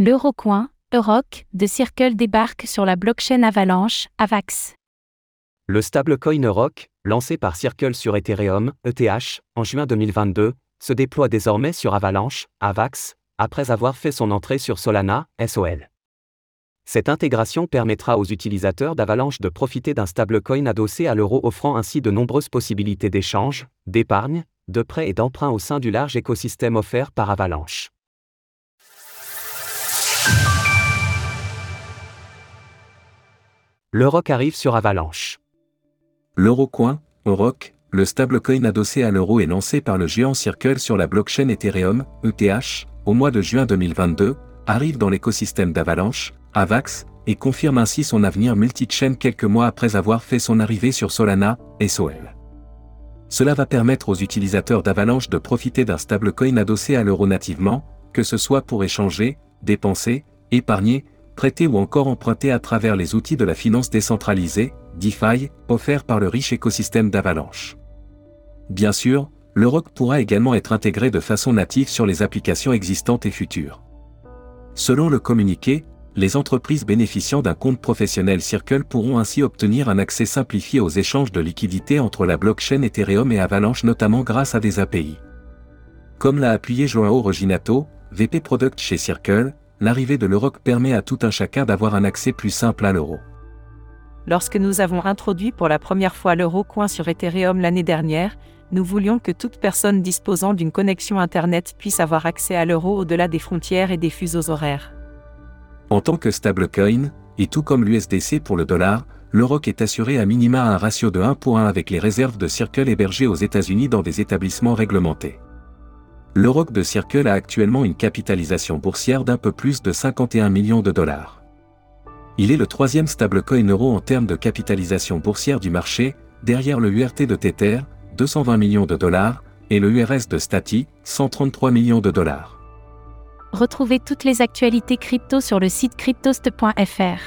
L'Eurocoin, Euroc, de Circle débarque sur la blockchain Avalanche, Avax. Le stablecoin Euroc, lancé par Circle sur Ethereum, ETH, en juin 2022, se déploie désormais sur Avalanche, Avax, après avoir fait son entrée sur Solana, SOL. Cette intégration permettra aux utilisateurs d'Avalanche de profiter d'un stablecoin adossé à l'euro offrant ainsi de nombreuses possibilités d'échange, d'épargne, de prêt et d'emprunt au sein du large écosystème offert par Avalanche. L'Euroc arrive sur Avalanche. L'Eurocoin, Euroc, le stablecoin adossé à l'euro est lancé par le géant Circle sur la blockchain Ethereum, ETH, au mois de juin 2022, arrive dans l'écosystème d'Avalanche, Avax, et confirme ainsi son avenir multi-chain quelques mois après avoir fait son arrivée sur Solana, SOL. Cela va permettre aux utilisateurs d'Avalanche de profiter d'un stablecoin adossé à l'euro nativement, que ce soit pour échanger, dépenser, épargner, prêter ou encore emprunter à travers les outils de la finance décentralisée, DeFi, offerts par le riche écosystème d'Avalanche. Bien sûr, l'Euroc pourra également être intégré de façon native sur les applications existantes et futures. Selon le communiqué, les entreprises bénéficiant d'un compte professionnel Circle pourront ainsi obtenir un accès simplifié aux échanges de liquidités entre la blockchain Ethereum et Avalanche notamment grâce à des API. Comme l'a appuyé Joao Roginato, VP Product chez Circle, l'arrivée de l'Euroc permet à tout un chacun d'avoir un accès plus simple à l'euro. Lorsque nous avons introduit pour la première fois l'euro coin sur Ethereum l'année dernière, nous voulions que toute personne disposant d'une connexion Internet puisse avoir accès à l'euro au-delà des frontières et des fuseaux horaires. En tant que stablecoin, et tout comme l'USDC pour le dollar, l'Euroc est assuré à minima un ratio de 1 pour 1 avec les réserves de Circle hébergées aux États-Unis dans des établissements réglementés. L'Euroc de Circle a actuellement une capitalisation boursière d'un peu plus de 51 millions de dollars. Il est le troisième stablecoin euro en termes de capitalisation boursière du marché, derrière le URT de Tether, 220 millions de dollars, et le URS de Stati, 133 millions de dollars. Retrouvez toutes les actualités crypto sur le site cryptost.fr.